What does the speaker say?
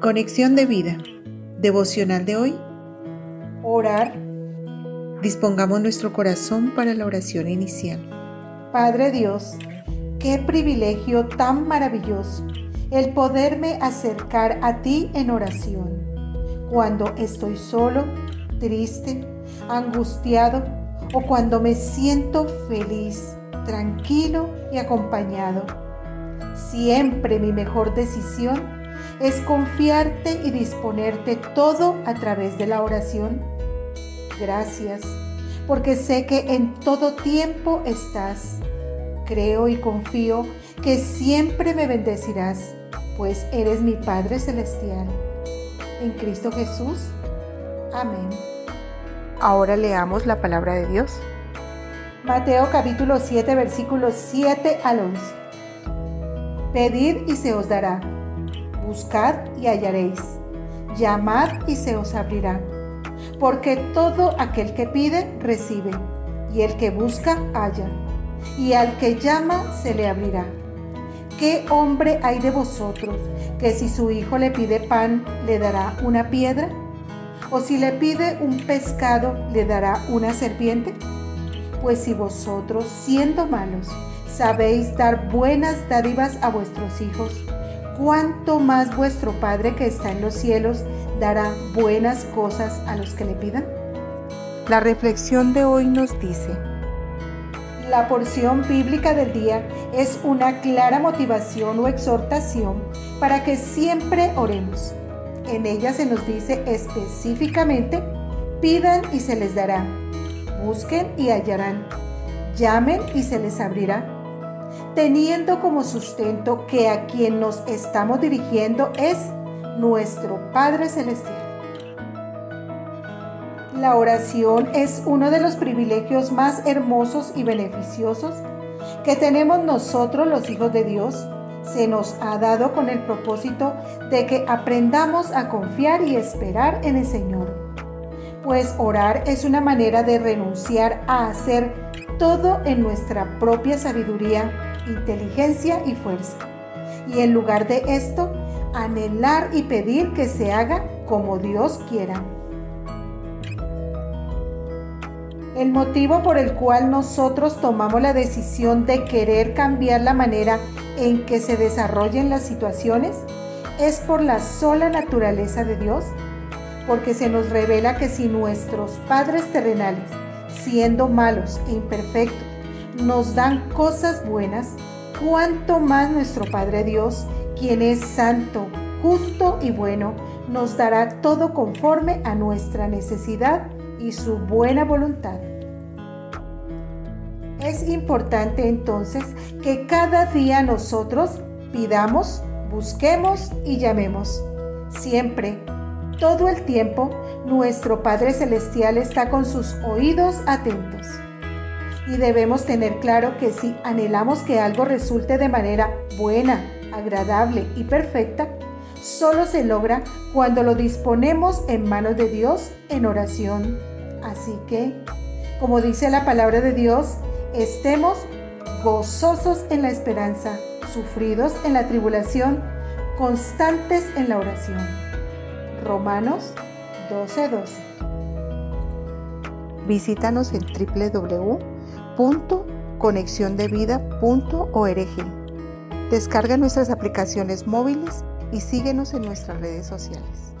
Conexión de vida. Devocional de hoy. Orar. Dispongamos nuestro corazón para la oración inicial. Padre Dios, qué privilegio tan maravilloso el poderme acercar a ti en oración. Cuando estoy solo, triste, angustiado o cuando me siento feliz, tranquilo y acompañado. Siempre mi mejor decisión es confiarte y disponerte todo a través de la oración. Gracias, porque sé que en todo tiempo estás. Creo y confío que siempre me bendecirás, pues eres mi Padre Celestial. En Cristo Jesús. Amén. Ahora leamos la palabra de Dios. Mateo capítulo 7 versículos 7 al 11. Pedid y se os dará buscad y hallaréis, llamad y se os abrirá. Porque todo aquel que pide, recibe, y el que busca, halla, y al que llama, se le abrirá. ¿Qué hombre hay de vosotros que si su hijo le pide pan, le dará una piedra? ¿O si le pide un pescado, le dará una serpiente? Pues si vosotros, siendo malos, sabéis dar buenas dádivas a vuestros hijos, cuánto más vuestro Padre que está en los cielos dará buenas cosas a los que le pidan? La reflexión de hoy nos dice, la porción bíblica del día es una clara motivación o exhortación para que siempre oremos. En ella se nos dice específicamente, pidan y se les dará, busquen y hallarán, llamen y se les abrirá teniendo como sustento que a quien nos estamos dirigiendo es nuestro Padre Celestial. La oración es uno de los privilegios más hermosos y beneficiosos que tenemos nosotros los hijos de Dios. Se nos ha dado con el propósito de que aprendamos a confiar y esperar en el Señor. Pues orar es una manera de renunciar a hacer todo en nuestra propia sabiduría inteligencia y fuerza. Y en lugar de esto, anhelar y pedir que se haga como Dios quiera. El motivo por el cual nosotros tomamos la decisión de querer cambiar la manera en que se desarrollen las situaciones es por la sola naturaleza de Dios, porque se nos revela que si nuestros padres terrenales, siendo malos e imperfectos, nos dan cosas buenas, cuanto más nuestro Padre Dios, quien es santo, justo y bueno, nos dará todo conforme a nuestra necesidad y su buena voluntad. Es importante entonces que cada día nosotros pidamos, busquemos y llamemos. Siempre, todo el tiempo, nuestro Padre Celestial está con sus oídos atentos y debemos tener claro que si anhelamos que algo resulte de manera buena, agradable y perfecta, solo se logra cuando lo disponemos en manos de Dios en oración. Así que, como dice la palabra de Dios, estemos gozosos en la esperanza, sufridos en la tribulación, constantes en la oración. Romanos 12:12. Visítanos en www www.conexiondevida.org. Descarga nuestras aplicaciones móviles y síguenos en nuestras redes sociales.